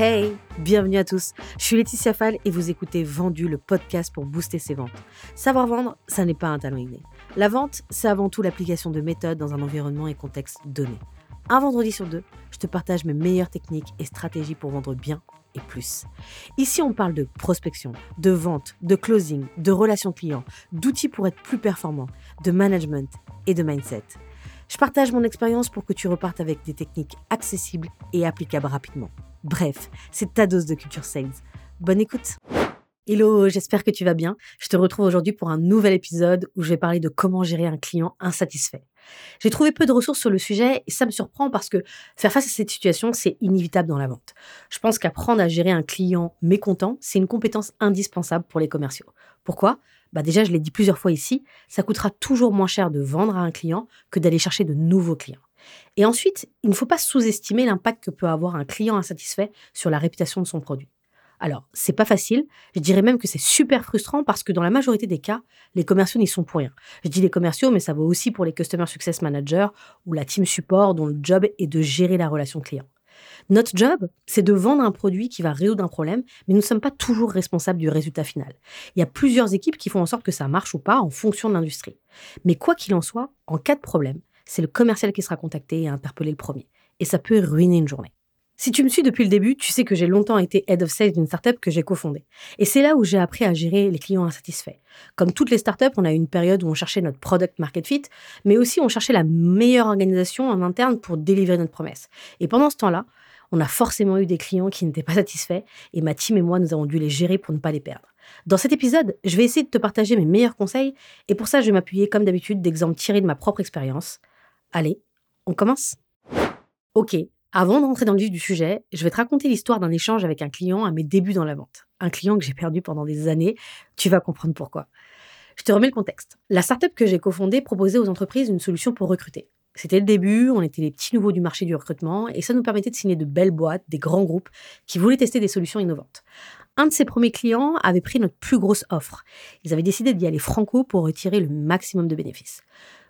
Hey, bienvenue à tous. Je suis Laetitia Fall et vous écoutez Vendu, le podcast pour booster ses ventes. Savoir vendre, ça n'est pas un talent inné. La vente, c'est avant tout l'application de méthodes dans un environnement et contexte donné. Un vendredi sur deux, je te partage mes meilleures techniques et stratégies pour vendre bien et plus. Ici, on parle de prospection, de vente, de closing, de relations clients, d'outils pour être plus performant, de management et de mindset. Je partage mon expérience pour que tu repartes avec des techniques accessibles et applicables rapidement. Bref, c'est ta dose de culture sales. Bonne écoute Hello, j'espère que tu vas bien. Je te retrouve aujourd'hui pour un nouvel épisode où je vais parler de comment gérer un client insatisfait. J'ai trouvé peu de ressources sur le sujet et ça me surprend parce que faire face à cette situation, c'est inévitable dans la vente. Je pense qu'apprendre à gérer un client mécontent, c'est une compétence indispensable pour les commerciaux. Pourquoi? Bah déjà, je l'ai dit plusieurs fois ici, ça coûtera toujours moins cher de vendre à un client que d'aller chercher de nouveaux clients. Et ensuite, il ne faut pas sous-estimer l'impact que peut avoir un client insatisfait sur la réputation de son produit. Alors, c'est pas facile, je dirais même que c'est super frustrant parce que dans la majorité des cas, les commerciaux n'y sont pour rien. Je dis les commerciaux, mais ça vaut aussi pour les Customer Success Managers ou la team support dont le job est de gérer la relation client. Notre job, c'est de vendre un produit qui va résoudre un problème, mais nous ne sommes pas toujours responsables du résultat final. Il y a plusieurs équipes qui font en sorte que ça marche ou pas en fonction de l'industrie. Mais quoi qu'il en soit, en cas de problème, c'est le commercial qui sera contacté et interpellé le premier. Et ça peut ruiner une journée. Si tu me suis depuis le début, tu sais que j'ai longtemps été head of sales d'une startup que j'ai cofondée. Et c'est là où j'ai appris à gérer les clients insatisfaits. Comme toutes les startups, on a eu une période où on cherchait notre product market fit, mais aussi on cherchait la meilleure organisation en interne pour délivrer notre promesse. Et pendant ce temps-là, on a forcément eu des clients qui n'étaient pas satisfaits et ma team et moi, nous avons dû les gérer pour ne pas les perdre. Dans cet épisode, je vais essayer de te partager mes meilleurs conseils et pour ça, je vais m'appuyer comme d'habitude d'exemples tirés de ma propre expérience. Allez, on commence Ok, avant d'entrer dans le vif du sujet, je vais te raconter l'histoire d'un échange avec un client à mes débuts dans la vente. Un client que j'ai perdu pendant des années, tu vas comprendre pourquoi. Je te remets le contexte. La startup que j'ai cofondée proposait aux entreprises une solution pour recruter. C'était le début, on était les petits nouveaux du marché du recrutement et ça nous permettait de signer de belles boîtes, des grands groupes qui voulaient tester des solutions innovantes. Un de ses premiers clients avait pris notre plus grosse offre. Ils avaient décidé d'y aller franco pour retirer le maximum de bénéfices.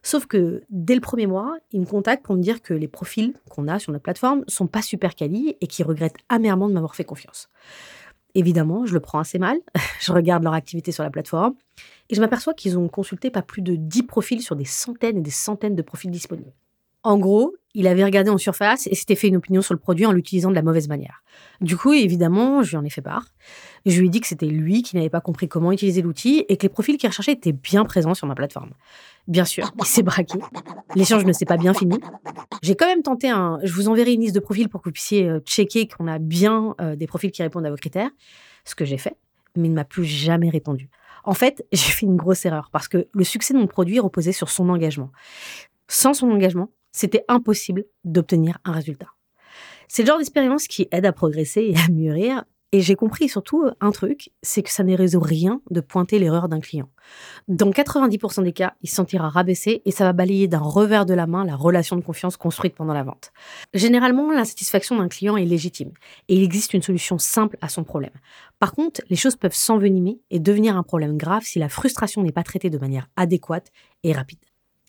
Sauf que dès le premier mois, ils me contactent pour me dire que les profils qu'on a sur notre plateforme sont pas super quali et qu'ils regrettent amèrement de m'avoir fait confiance. Évidemment, je le prends assez mal. je regarde leur activité sur la plateforme et je m'aperçois qu'ils ont consulté pas plus de 10 profils sur des centaines et des centaines de profils disponibles. En gros, il avait regardé en surface et s'était fait une opinion sur le produit en l'utilisant de la mauvaise manière. Du coup, évidemment, je lui en ai fait part. Je lui ai dit que c'était lui qui n'avait pas compris comment utiliser l'outil et que les profils qu'il recherchait étaient bien présents sur ma plateforme. Bien sûr, il s'est braqué. L'échange ne s'est pas bien fini. J'ai quand même tenté un. Je vous enverrai une liste de profils pour que vous puissiez euh, checker qu'on a bien euh, des profils qui répondent à vos critères. Ce que j'ai fait, mais il ne m'a plus jamais répondu. En fait, j'ai fait une grosse erreur parce que le succès de mon produit reposait sur son engagement. Sans son engagement, c'était impossible d'obtenir un résultat. C'est le genre d'expérience qui aide à progresser et à mûrir. Et j'ai compris surtout un truc, c'est que ça ne résout rien de pointer l'erreur d'un client. Dans 90% des cas, il se sentira rabaissé et ça va balayer d'un revers de la main la relation de confiance construite pendant la vente. Généralement, l'insatisfaction d'un client est légitime et il existe une solution simple à son problème. Par contre, les choses peuvent s'envenimer et devenir un problème grave si la frustration n'est pas traitée de manière adéquate et rapide.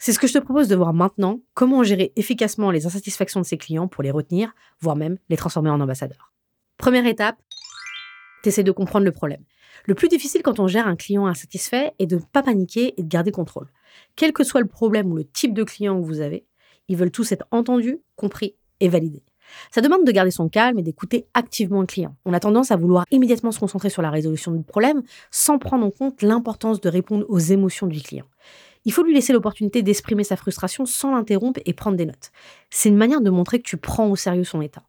C'est ce que je te propose de voir maintenant, comment gérer efficacement les insatisfactions de ses clients pour les retenir, voire même les transformer en ambassadeurs. Première étape, t'essaies de comprendre le problème. Le plus difficile quand on gère un client insatisfait est de ne pas paniquer et de garder contrôle. Quel que soit le problème ou le type de client que vous avez, ils veulent tous être entendus, compris et validés. Ça demande de garder son calme et d'écouter activement le client. On a tendance à vouloir immédiatement se concentrer sur la résolution du problème sans prendre en compte l'importance de répondre aux émotions du client il faut lui laisser l'opportunité d'exprimer sa frustration sans l'interrompre et prendre des notes. C'est une manière de montrer que tu prends au sérieux son état.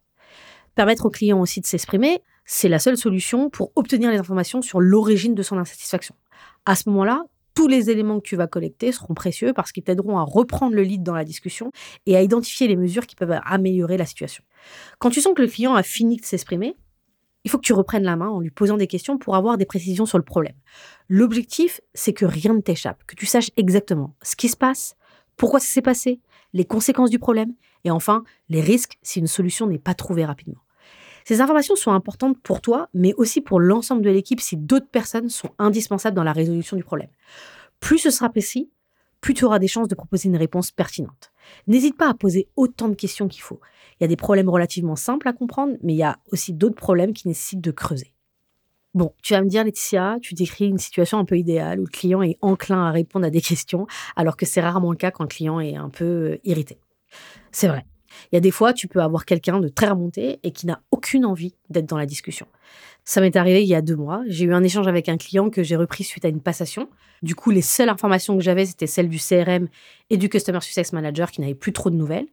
Permettre au client aussi de s'exprimer, c'est la seule solution pour obtenir les informations sur l'origine de son insatisfaction. À ce moment-là, tous les éléments que tu vas collecter seront précieux parce qu'ils t'aideront à reprendre le lead dans la discussion et à identifier les mesures qui peuvent améliorer la situation. Quand tu sens que le client a fini de s'exprimer, il faut que tu reprennes la main en lui posant des questions pour avoir des précisions sur le problème. L'objectif, c'est que rien ne t'échappe, que tu saches exactement ce qui se passe, pourquoi ça s'est passé, les conséquences du problème, et enfin, les risques si une solution n'est pas trouvée rapidement. Ces informations sont importantes pour toi, mais aussi pour l'ensemble de l'équipe si d'autres personnes sont indispensables dans la résolution du problème. Plus ce sera précis, plus tu auras des chances de proposer une réponse pertinente. N'hésite pas à poser autant de questions qu'il faut. Il y a des problèmes relativement simples à comprendre, mais il y a aussi d'autres problèmes qui nécessitent de creuser. Bon, tu vas me dire, Laetitia, tu décris une situation un peu idéale où le client est enclin à répondre à des questions, alors que c'est rarement le cas quand le client est un peu euh, irrité. C'est vrai. Il y a des fois, tu peux avoir quelqu'un de très remonté et qui n'a aucune envie d'être dans la discussion. Ça m'est arrivé il y a deux mois. J'ai eu un échange avec un client que j'ai repris suite à une passation. Du coup, les seules informations que j'avais, c'était celles du CRM et du Customer Success Manager qui n'avaient plus trop de nouvelles.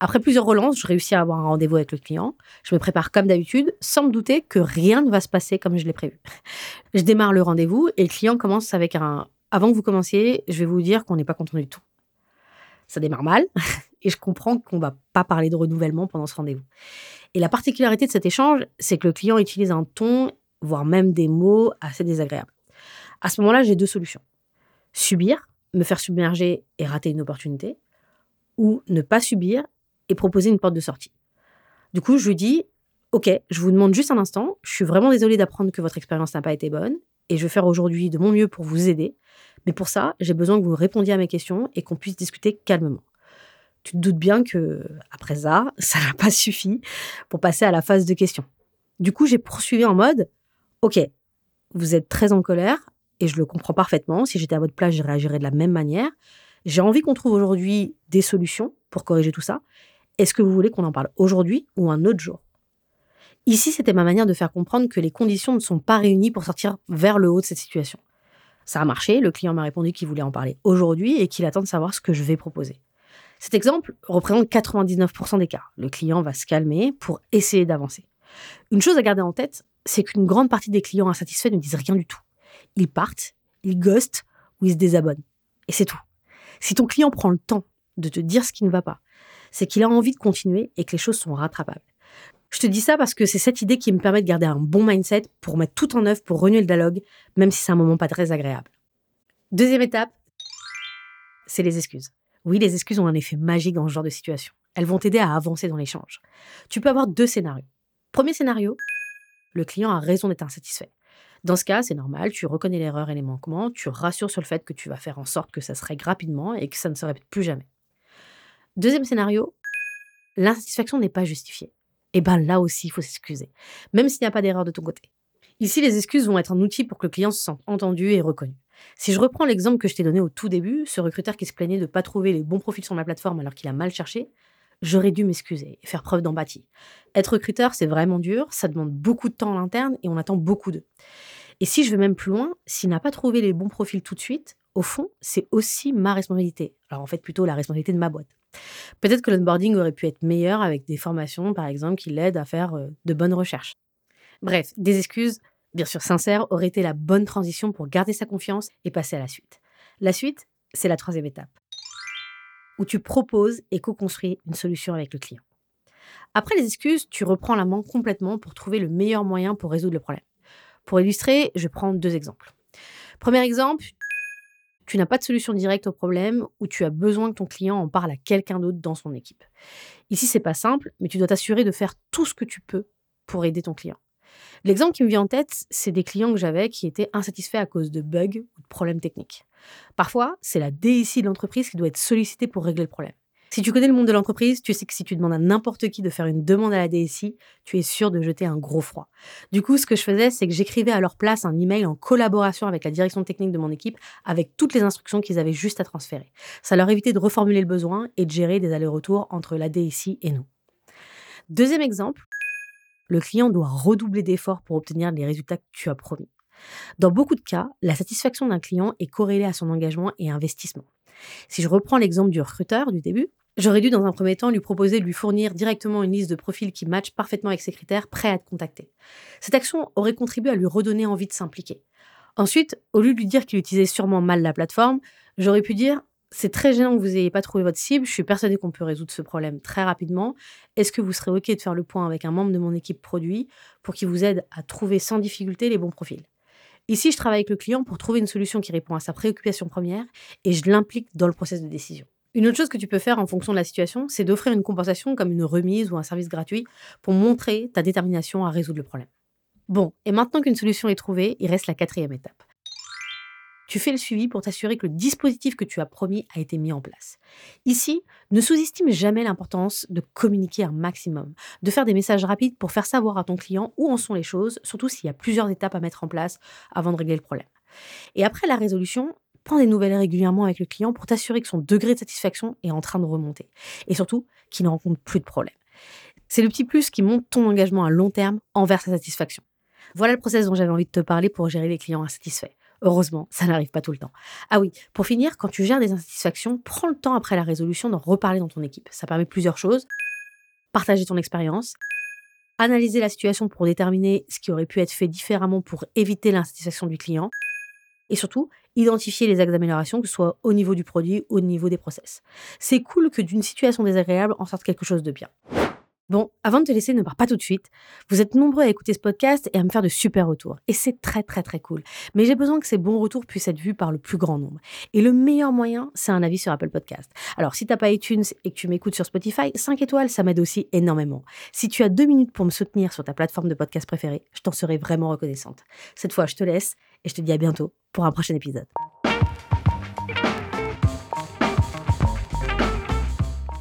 Après plusieurs relances, je réussis à avoir un rendez-vous avec le client. Je me prépare comme d'habitude, sans me douter que rien ne va se passer comme je l'ai prévu. Je démarre le rendez-vous et le client commence avec un Avant que vous commenciez, je vais vous dire qu'on n'est pas content du tout. Ça démarre mal et je comprends qu'on va pas parler de renouvellement pendant ce rendez-vous. Et la particularité de cet échange, c'est que le client utilise un ton, voire même des mots assez désagréables. À ce moment-là, j'ai deux solutions. Subir, me faire submerger et rater une opportunité, ou ne pas subir et proposer une porte de sortie. Du coup, je lui dis, OK, je vous demande juste un instant, je suis vraiment désolée d'apprendre que votre expérience n'a pas été bonne, et je vais faire aujourd'hui de mon mieux pour vous aider, mais pour ça, j'ai besoin que vous répondiez à mes questions et qu'on puisse discuter calmement. Tu te doutes bien que, après ça, ça n'a pas suffi pour passer à la phase de questions. Du coup, j'ai poursuivi en mode, OK, vous êtes très en colère, et je le comprends parfaitement. Si j'étais à votre place, je réagirais de la même manière. J'ai envie qu'on trouve aujourd'hui des solutions pour corriger tout ça. Est-ce que vous voulez qu'on en parle aujourd'hui ou un autre jour? Ici, c'était ma manière de faire comprendre que les conditions ne sont pas réunies pour sortir vers le haut de cette situation. Ça a marché, le client m'a répondu qu'il voulait en parler aujourd'hui et qu'il attend de savoir ce que je vais proposer. Cet exemple représente 99% des cas. Le client va se calmer pour essayer d'avancer. Une chose à garder en tête, c'est qu'une grande partie des clients insatisfaits ne disent rien du tout. Ils partent, ils ghostent ou ils se désabonnent. Et c'est tout. Si ton client prend le temps de te dire ce qui ne va pas, c'est qu'il a envie de continuer et que les choses sont rattrapables. Je te dis ça parce que c'est cette idée qui me permet de garder un bon mindset pour mettre tout en œuvre pour renouer le dialogue, même si c'est un moment pas très agréable. Deuxième étape, c'est les excuses. Oui, les excuses ont un effet magique dans ce genre de situation. Elles vont t'aider à avancer dans l'échange. Tu peux avoir deux scénarios. Premier scénario, le client a raison d'être insatisfait. Dans ce cas, c'est normal, tu reconnais l'erreur et les manquements, tu rassures sur le fait que tu vas faire en sorte que ça se règle rapidement et que ça ne se répète plus jamais. Deuxième scénario, l'insatisfaction n'est pas justifiée. Et eh bien là aussi, il faut s'excuser, même s'il n'y a pas d'erreur de ton côté. Ici, les excuses vont être un outil pour que le client se sente entendu et reconnu. Si je reprends l'exemple que je t'ai donné au tout début, ce recruteur qui se plaignait de ne pas trouver les bons profils sur ma plateforme alors qu'il a mal cherché, j'aurais dû m'excuser et faire preuve d'empathie. Être recruteur, c'est vraiment dur, ça demande beaucoup de temps à l'interne et on attend beaucoup d'eux. Et si je vais même plus loin, s'il n'a pas trouvé les bons profils tout de suite, au fond, c'est aussi ma responsabilité. Alors en fait, plutôt la responsabilité de ma boîte. Peut-être que l'onboarding aurait pu être meilleur avec des formations, par exemple, qui l'aident à faire euh, de bonnes recherches. Bref, des excuses, bien sûr sincères, auraient été la bonne transition pour garder sa confiance et passer à la suite. La suite, c'est la troisième étape, où tu proposes et co-construis une solution avec le client. Après les excuses, tu reprends la main complètement pour trouver le meilleur moyen pour résoudre le problème. Pour illustrer, je prends deux exemples. Premier exemple, tu n'as pas de solution directe au problème ou tu as besoin que ton client en parle à quelqu'un d'autre dans son équipe. Ici, c'est pas simple, mais tu dois t'assurer de faire tout ce que tu peux pour aider ton client. L'exemple qui me vient en tête, c'est des clients que j'avais qui étaient insatisfaits à cause de bugs ou de problèmes techniques. Parfois, c'est la DSI de l'entreprise qui doit être sollicitée pour régler le problème. Si tu connais le monde de l'entreprise, tu sais que si tu demandes à n'importe qui de faire une demande à la DSI, tu es sûr de jeter un gros froid. Du coup, ce que je faisais, c'est que j'écrivais à leur place un email en collaboration avec la direction technique de mon équipe, avec toutes les instructions qu'ils avaient juste à transférer. Ça leur évitait de reformuler le besoin et de gérer des allers-retours entre la DSI et nous. Deuxième exemple, le client doit redoubler d'efforts pour obtenir les résultats que tu as promis. Dans beaucoup de cas, la satisfaction d'un client est corrélée à son engagement et investissement. Si je reprends l'exemple du recruteur du début, J'aurais dû dans un premier temps lui proposer de lui fournir directement une liste de profils qui matchent parfaitement avec ses critères, prêts à être contactés. Cette action aurait contribué à lui redonner envie de s'impliquer. Ensuite, au lieu de lui dire qu'il utilisait sûrement mal la plateforme, j'aurais pu dire c'est très gênant que vous n'ayez pas trouvé votre cible. Je suis persuadée qu'on peut résoudre ce problème très rapidement. Est-ce que vous serez OK de faire le point avec un membre de mon équipe produit pour qu'il vous aide à trouver sans difficulté les bons profils? Ici, je travaille avec le client pour trouver une solution qui répond à sa préoccupation première et je l'implique dans le processus de décision. Une autre chose que tu peux faire en fonction de la situation, c'est d'offrir une compensation comme une remise ou un service gratuit pour montrer ta détermination à résoudre le problème. Bon, et maintenant qu'une solution est trouvée, il reste la quatrième étape. Tu fais le suivi pour t'assurer que le dispositif que tu as promis a été mis en place. Ici, ne sous-estime jamais l'importance de communiquer un maximum, de faire des messages rapides pour faire savoir à ton client où en sont les choses, surtout s'il y a plusieurs étapes à mettre en place avant de régler le problème. Et après la résolution, prends des nouvelles régulièrement avec le client pour t'assurer que son degré de satisfaction est en train de remonter. Et surtout, qu'il ne rencontre plus de problèmes. C'est le petit plus qui monte ton engagement à long terme envers sa satisfaction. Voilà le process dont j'avais envie de te parler pour gérer les clients insatisfaits. Heureusement, ça n'arrive pas tout le temps. Ah oui, pour finir, quand tu gères des insatisfactions, prends le temps après la résolution d'en reparler dans ton équipe. Ça permet plusieurs choses. Partager ton expérience, analyser la situation pour déterminer ce qui aurait pu être fait différemment pour éviter l'insatisfaction du client, et surtout, identifier les axes d'amélioration, que ce soit au niveau du produit ou au niveau des process. C'est cool que d'une situation désagréable en sorte quelque chose de bien. Bon, avant de te laisser, ne pars pas tout de suite. Vous êtes nombreux à écouter ce podcast et à me faire de super retours. Et c'est très très très cool. Mais j'ai besoin que ces bons retours puissent être vus par le plus grand nombre. Et le meilleur moyen, c'est un avis sur Apple Podcast. Alors, si t'as pas iTunes et que tu m'écoutes sur Spotify, 5 étoiles, ça m'aide aussi énormément. Si tu as deux minutes pour me soutenir sur ta plateforme de podcast préférée, je t'en serai vraiment reconnaissante. Cette fois, je te laisse et je te dis à bientôt pour un prochain épisode.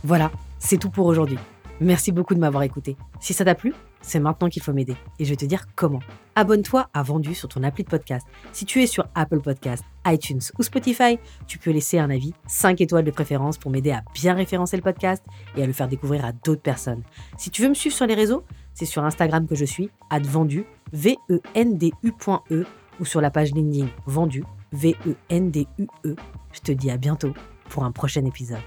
Voilà, c'est tout pour aujourd'hui. Merci beaucoup de m'avoir écouté. Si ça t'a plu, c'est maintenant qu'il faut m'aider. Et je vais te dire comment. Abonne-toi à Vendu sur ton appli de podcast. Si tu es sur Apple Podcast, iTunes ou Spotify, tu peux laisser un avis, 5 étoiles de préférence pour m'aider à bien référencer le podcast et à le faire découvrir à d'autres personnes. Si tu veux me suivre sur les réseaux, c'est sur Instagram que je suis, advendu, V-E-N-D-U.E, e, ou sur la page LinkedIn Vendu, V-E-N-D-U-E. -E. Je te dis à bientôt pour un prochain épisode.